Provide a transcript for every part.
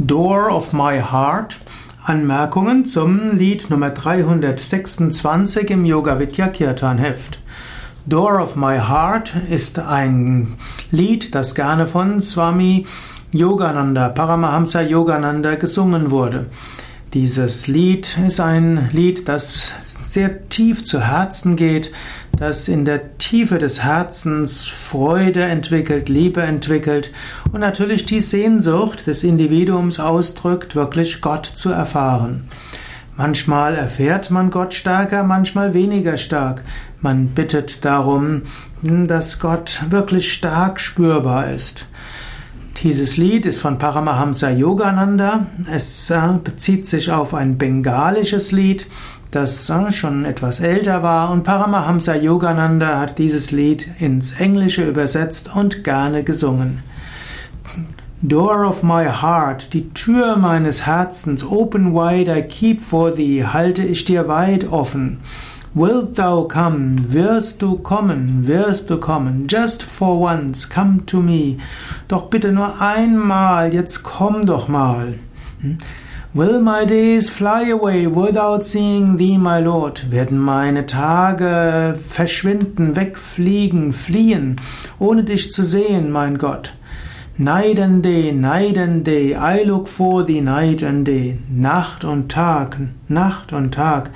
Door of My Heart. Anmerkungen zum Lied Nummer 326 im Yoga Vidya Kirtan Heft. Door of My Heart ist ein Lied, das gerne von Swami Yogananda, Paramahamsa Yogananda gesungen wurde. Dieses Lied ist ein Lied, das sehr tief zu Herzen geht, das in der Tiefe des Herzens Freude entwickelt, Liebe entwickelt und natürlich die Sehnsucht des Individuums ausdrückt, wirklich Gott zu erfahren. Manchmal erfährt man Gott stärker, manchmal weniger stark. Man bittet darum, dass Gott wirklich stark spürbar ist. Dieses Lied ist von Paramahamsa Yogananda. Es äh, bezieht sich auf ein bengalisches Lied, das äh, schon etwas älter war und Paramahamsa Yogananda hat dieses Lied ins Englische übersetzt und gerne gesungen. Door of my heart, die Tür meines Herzens, open wide I keep for thee, halte ich dir weit offen. Wilt thou come? Wirst du kommen? Wirst du kommen? Just for once, come to me. Doch bitte nur einmal, jetzt komm doch mal. Hm? Will my days fly away without seeing thee, my Lord? Werden meine Tage verschwinden, wegfliegen, fliehen, ohne dich zu sehen, mein Gott? Night and day, night and day, I look for thee night and day. Nacht und Tag, Nacht und Tag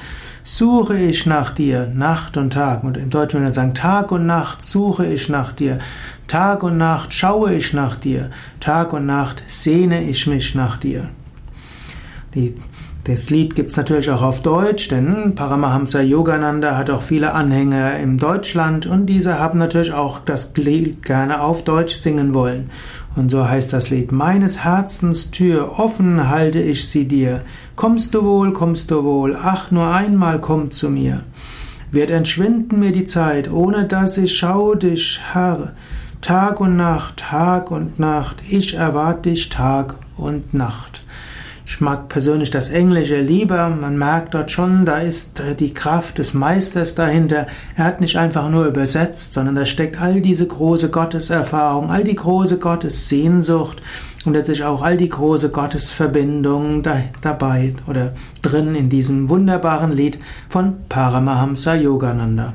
suche ich nach dir, Nacht und Tag. Und im Deutschen würde man sagen, Tag und Nacht suche ich nach dir. Tag und Nacht schaue ich nach dir. Tag und Nacht sehne ich mich nach dir. Die das Lied gibt es natürlich auch auf Deutsch, denn Paramahamsa Yogananda hat auch viele Anhänger in Deutschland und diese haben natürlich auch das Lied gerne auf Deutsch singen wollen. Und so heißt das Lied, meines Herzens Tür offen halte ich sie dir. Kommst du wohl, kommst du wohl, ach nur einmal komm zu mir. Wird entschwinden mir die Zeit, ohne dass ich schau dich, Herr. Tag und Nacht, Tag und Nacht, ich erwarte dich Tag und Nacht. Ich mag persönlich das Englische lieber. Man merkt dort schon, da ist äh, die Kraft des Meisters dahinter. Er hat nicht einfach nur übersetzt, sondern da steckt all diese große Gotteserfahrung, all die große Gottessehnsucht und letztlich auch all die große Gottesverbindung da, dabei oder drin in diesem wunderbaren Lied von Paramahamsa Yogananda.